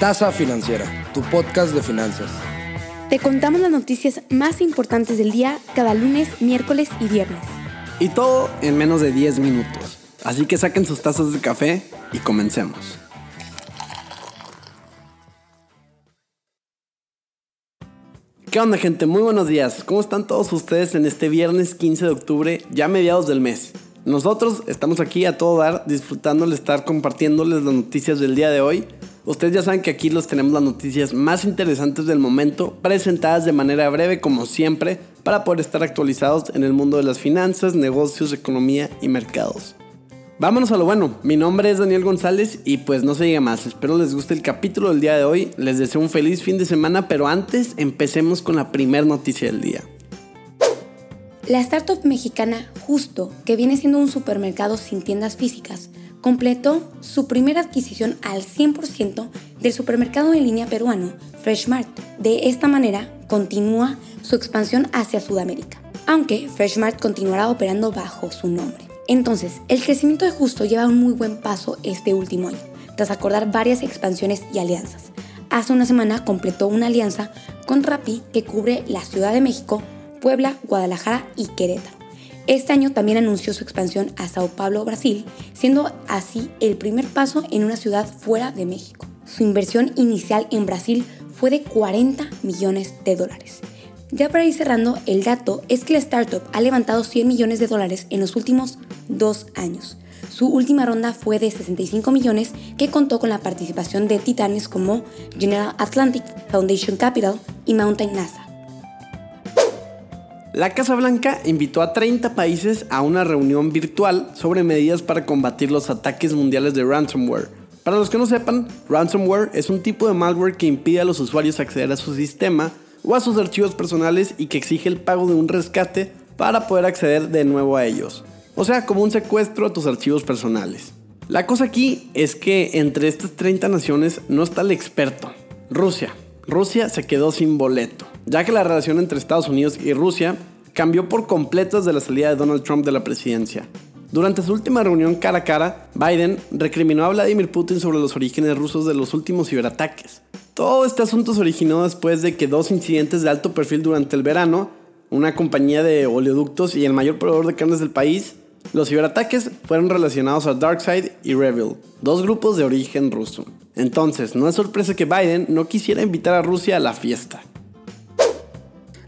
Tasa Financiera, tu podcast de finanzas. Te contamos las noticias más importantes del día cada lunes, miércoles y viernes. Y todo en menos de 10 minutos. Así que saquen sus tazas de café y comencemos. ¿Qué onda gente? Muy buenos días. ¿Cómo están todos ustedes en este viernes 15 de octubre, ya mediados del mes? Nosotros estamos aquí a todo dar, disfrutando de estar compartiéndoles las noticias del día de hoy. Ustedes ya saben que aquí los tenemos las noticias más interesantes del momento, presentadas de manera breve como siempre, para poder estar actualizados en el mundo de las finanzas, negocios, economía y mercados. Vámonos a lo bueno. Mi nombre es Daniel González y pues no se diga más. Espero les guste el capítulo del día de hoy. Les deseo un feliz fin de semana, pero antes empecemos con la primera noticia del día. La startup mexicana Justo, que viene siendo un supermercado sin tiendas físicas, completó su primera adquisición al 100% del supermercado en línea peruano Freshmart. De esta manera, continúa su expansión hacia Sudamérica, aunque Freshmart continuará operando bajo su nombre. Entonces, el crecimiento de Justo lleva un muy buen paso este último año, tras acordar varias expansiones y alianzas. Hace una semana completó una alianza con Rappi que cubre la Ciudad de México, Puebla, Guadalajara y Querétaro. Este año también anunció su expansión a Sao Paulo, Brasil, siendo así el primer paso en una ciudad fuera de México. Su inversión inicial en Brasil fue de 40 millones de dólares ya para ir cerrando, el dato es que la startup ha levantado 100 millones de dólares en los últimos dos años. Su última ronda fue de 65 millones que contó con la participación de titanes como General Atlantic, Foundation Capital y Mountain NASA. La Casa Blanca invitó a 30 países a una reunión virtual sobre medidas para combatir los ataques mundiales de ransomware. Para los que no sepan, ransomware es un tipo de malware que impide a los usuarios acceder a su sistema o a sus archivos personales y que exige el pago de un rescate para poder acceder de nuevo a ellos. O sea, como un secuestro a tus archivos personales. La cosa aquí es que entre estas 30 naciones no está el experto, Rusia. Rusia se quedó sin boleto, ya que la relación entre Estados Unidos y Rusia cambió por completo desde la salida de Donald Trump de la presidencia. Durante su última reunión cara a cara, Biden recriminó a Vladimir Putin sobre los orígenes rusos de los últimos ciberataques, todo este asunto se originó después de que dos incidentes de alto perfil durante el verano, una compañía de oleoductos y el mayor proveedor de carnes del país, los ciberataques fueron relacionados a DarkSide y Revil, dos grupos de origen ruso. Entonces, no es sorpresa que Biden no quisiera invitar a Rusia a la fiesta.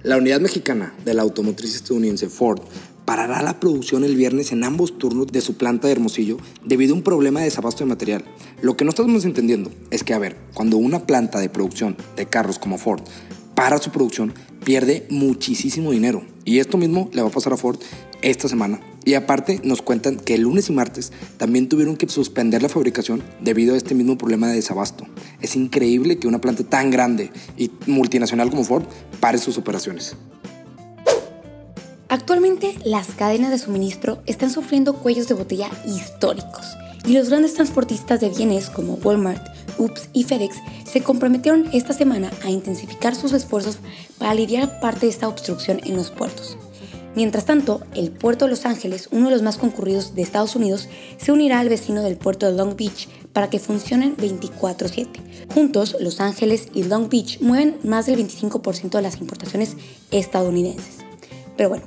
La unidad mexicana de la automotriz estadounidense Ford parará la producción el viernes en ambos turnos de su planta de Hermosillo debido a un problema de desabasto de material. Lo que no estamos entendiendo es que, a ver, cuando una planta de producción de carros como Ford para su producción, pierde muchísimo dinero. Y esto mismo le va a pasar a Ford esta semana. Y aparte nos cuentan que el lunes y martes también tuvieron que suspender la fabricación debido a este mismo problema de desabasto. Es increíble que una planta tan grande y multinacional como Ford pare sus operaciones. Actualmente las cadenas de suministro están sufriendo cuellos de botella históricos y los grandes transportistas de bienes como Walmart, UPS y FedEx se comprometieron esta semana a intensificar sus esfuerzos para aliviar parte de esta obstrucción en los puertos. Mientras tanto, el puerto de Los Ángeles, uno de los más concurridos de Estados Unidos, se unirá al vecino del puerto de Long Beach para que funcionen 24/7. Juntos, Los Ángeles y Long Beach mueven más del 25% de las importaciones estadounidenses. Pero bueno,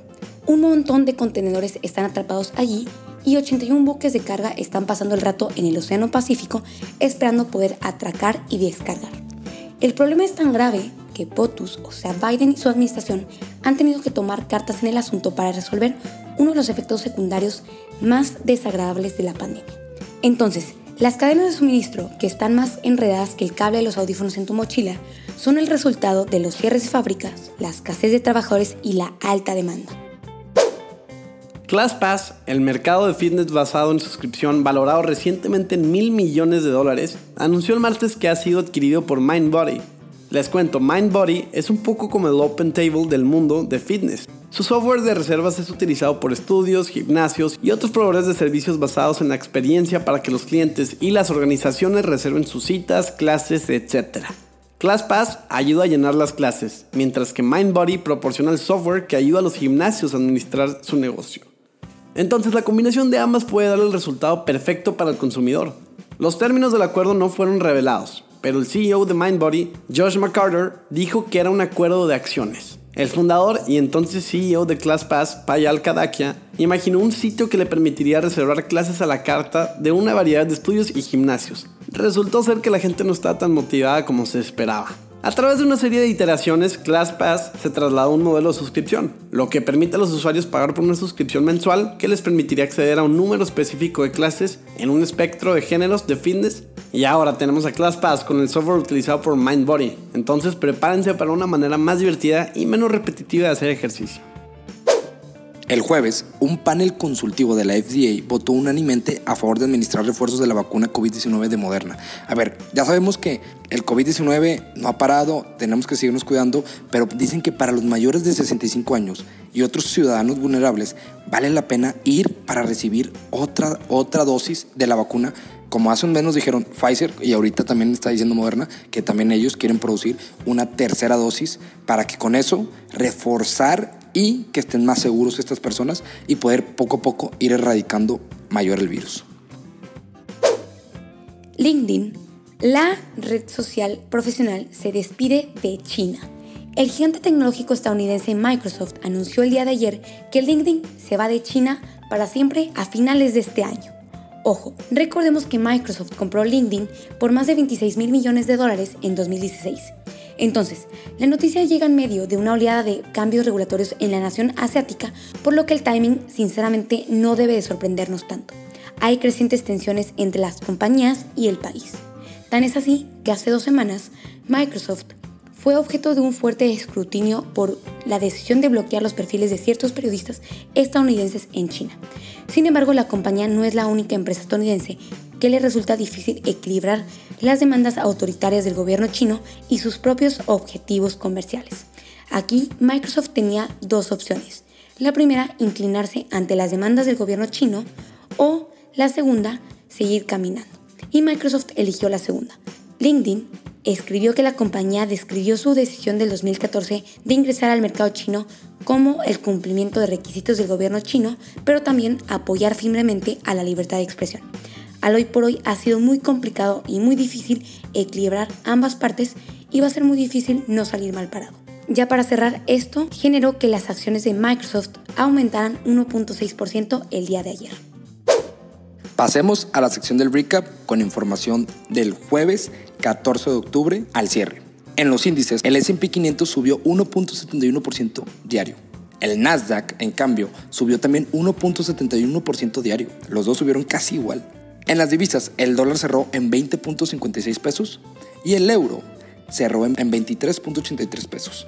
un montón de contenedores están atrapados allí y 81 buques de carga están pasando el rato en el Océano Pacífico esperando poder atracar y descargar. El problema es tan grave que POTUS, o sea Biden y su administración, han tenido que tomar cartas en el asunto para resolver uno de los efectos secundarios más desagradables de la pandemia. Entonces, las cadenas de suministro, que están más enredadas que el cable de los audífonos en tu mochila, son el resultado de los cierres de fábricas, la escasez de trabajadores y la alta demanda. ClassPass, el mercado de fitness basado en suscripción valorado recientemente en mil millones de dólares, anunció el martes que ha sido adquirido por MindBody. Les cuento, MindBody es un poco como el Open Table del mundo de fitness. Su software de reservas es utilizado por estudios, gimnasios y otros proveedores de servicios basados en la experiencia para que los clientes y las organizaciones reserven sus citas, clases, etc. ClassPass ayuda a llenar las clases, mientras que MindBody proporciona el software que ayuda a los gimnasios a administrar su negocio. Entonces la combinación de ambas puede dar el resultado perfecto para el consumidor. Los términos del acuerdo no fueron revelados, pero el CEO de Mindbody, Josh McCarter, dijo que era un acuerdo de acciones. El fundador y entonces CEO de ClassPass, Payal Kadakia, imaginó un sitio que le permitiría reservar clases a la carta de una variedad de estudios y gimnasios. Resultó ser que la gente no estaba tan motivada como se esperaba. A través de una serie de iteraciones, ClassPass se trasladó a un modelo de suscripción, lo que permite a los usuarios pagar por una suscripción mensual que les permitiría acceder a un número específico de clases en un espectro de géneros de fitness. Y ahora tenemos a ClassPass con el software utilizado por MindBody, entonces prepárense para una manera más divertida y menos repetitiva de hacer ejercicio. El jueves, un panel consultivo de la FDA votó unánimemente a favor de administrar refuerzos de la vacuna COVID-19 de Moderna. A ver, ya sabemos que el COVID-19 no ha parado, tenemos que seguirnos cuidando, pero dicen que para los mayores de 65 años y otros ciudadanos vulnerables vale la pena ir para recibir otra, otra dosis de la vacuna como hace un mes nos dijeron Pfizer y ahorita también está diciendo Moderna que también ellos quieren producir una tercera dosis para que con eso reforzar y que estén más seguros estas personas y poder poco a poco ir erradicando mayor el virus. LinkedIn, la red social profesional, se despide de China. El gigante tecnológico estadounidense Microsoft anunció el día de ayer que LinkedIn se va de China para siempre a finales de este año. Ojo, recordemos que Microsoft compró LinkedIn por más de 26 mil millones de dólares en 2016 entonces, la noticia llega en medio de una oleada de cambios regulatorios en la nación asiática, por lo que el timing sinceramente no debe de sorprendernos tanto. Hay crecientes tensiones entre las compañías y el país. Tan es así que hace dos semanas Microsoft fue objeto de un fuerte escrutinio por la decisión de bloquear los perfiles de ciertos periodistas estadounidenses en China. Sin embargo, la compañía no es la única empresa estadounidense que le resulta difícil equilibrar las demandas autoritarias del gobierno chino y sus propios objetivos comerciales. Aquí Microsoft tenía dos opciones. La primera, inclinarse ante las demandas del gobierno chino o la segunda, seguir caminando. Y Microsoft eligió la segunda. LinkedIn escribió que la compañía describió su decisión del 2014 de ingresar al mercado chino como el cumplimiento de requisitos del gobierno chino, pero también apoyar firmemente a la libertad de expresión. Al hoy por hoy ha sido muy complicado y muy difícil equilibrar ambas partes y va a ser muy difícil no salir mal parado. Ya para cerrar, esto generó que las acciones de Microsoft aumentaran 1.6% el día de ayer. Pasemos a la sección del recap con información del jueves 14 de octubre al cierre. En los índices, el SP 500 subió 1.71% diario. El Nasdaq, en cambio, subió también 1.71% diario. Los dos subieron casi igual. En las divisas, el dólar cerró en 20.56 pesos y el euro cerró en 23.83 pesos.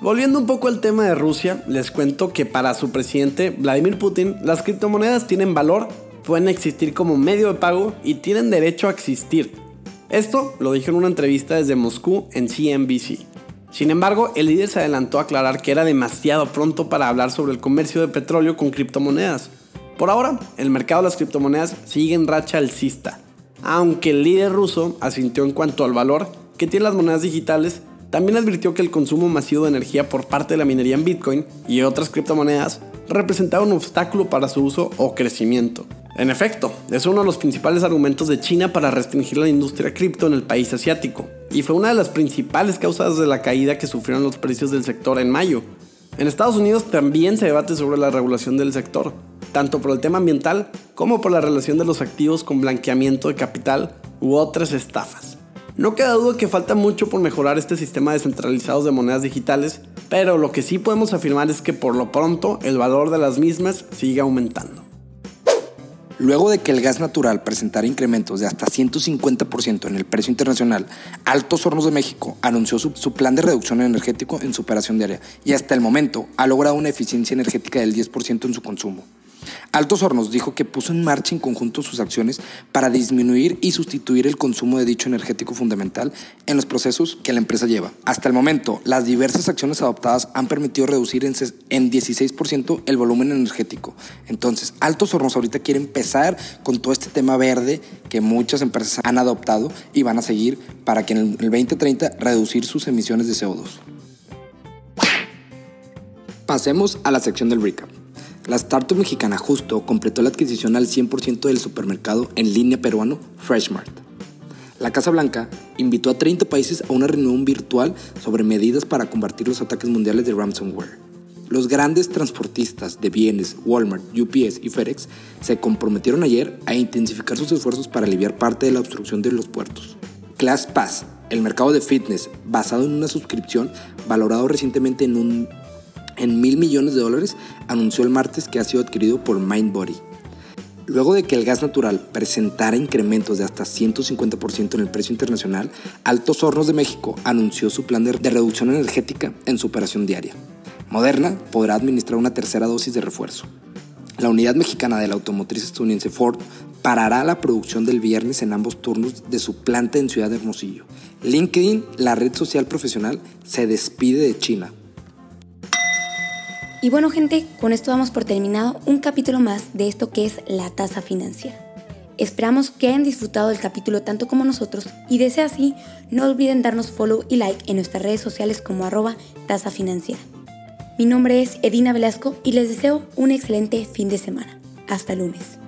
Volviendo un poco al tema de Rusia, les cuento que para su presidente Vladimir Putin, las criptomonedas tienen valor, pueden existir como medio de pago y tienen derecho a existir. Esto lo dijo en una entrevista desde Moscú en CNBC. Sin embargo, el líder se adelantó a aclarar que era demasiado pronto para hablar sobre el comercio de petróleo con criptomonedas, por ahora, el mercado de las criptomonedas sigue en racha alcista, aunque el líder ruso asintió en cuanto al valor que tienen las monedas digitales, también advirtió que el consumo masivo de energía por parte de la minería en Bitcoin y otras criptomonedas representaba un obstáculo para su uso o crecimiento. En efecto, es uno de los principales argumentos de China para restringir la industria cripto en el país asiático, y fue una de las principales causas de la caída que sufrieron los precios del sector en mayo. En Estados Unidos también se debate sobre la regulación del sector, tanto por el tema ambiental como por la relación de los activos con blanqueamiento de capital u otras estafas. No queda duda que falta mucho por mejorar este sistema descentralizado de monedas digitales, pero lo que sí podemos afirmar es que por lo pronto el valor de las mismas sigue aumentando. Luego de que el gas natural presentara incrementos de hasta 150% en el precio internacional, Altos Hornos de México anunció su, plan de reducción energético en su operación diaria y hasta el momento ha logrado una eficiencia energética del 10% en su consumo. Altos Hornos dijo que puso en marcha en conjunto sus acciones para disminuir y sustituir el consumo de dicho energético fundamental en los procesos que la empresa lleva. Hasta el momento, las diversas acciones adoptadas han permitido reducir en 16% el volumen energético. Entonces, Altos Hornos ahorita quiere empezar con todo este tema verde que muchas empresas han adoptado y van a seguir para que en el 2030 reducir sus emisiones de CO2. Pasemos a la sección del recap. La startup mexicana Justo completó la adquisición al 100% del supermercado en línea peruano Freshmart. La Casa Blanca invitó a 30 países a una reunión virtual sobre medidas para combatir los ataques mundiales de ransomware. Los grandes transportistas de bienes, Walmart, UPS y FedEx, se comprometieron ayer a intensificar sus esfuerzos para aliviar parte de la obstrucción de los puertos. ClassPass, el mercado de fitness basado en una suscripción valorado recientemente en, un, en mil millones de dólares, anunció el martes que ha sido adquirido por MindBody. Luego de que el gas natural presentara incrementos de hasta 150% en el precio internacional, Altos Hornos de México anunció su plan de reducción energética en su operación diaria. Moderna podrá administrar una tercera dosis de refuerzo. La unidad mexicana de la automotriz estadounidense Ford parará la producción del viernes en ambos turnos de su planta en Ciudad de Hermosillo. LinkedIn, la red social profesional, se despide de China. Y bueno gente, con esto damos por terminado un capítulo más de esto que es la tasa financiera. Esperamos que hayan disfrutado del capítulo tanto como nosotros y de ser así, no olviden darnos follow y like en nuestras redes sociales como arroba tasa financiera. Mi nombre es Edina Velasco y les deseo un excelente fin de semana. Hasta lunes.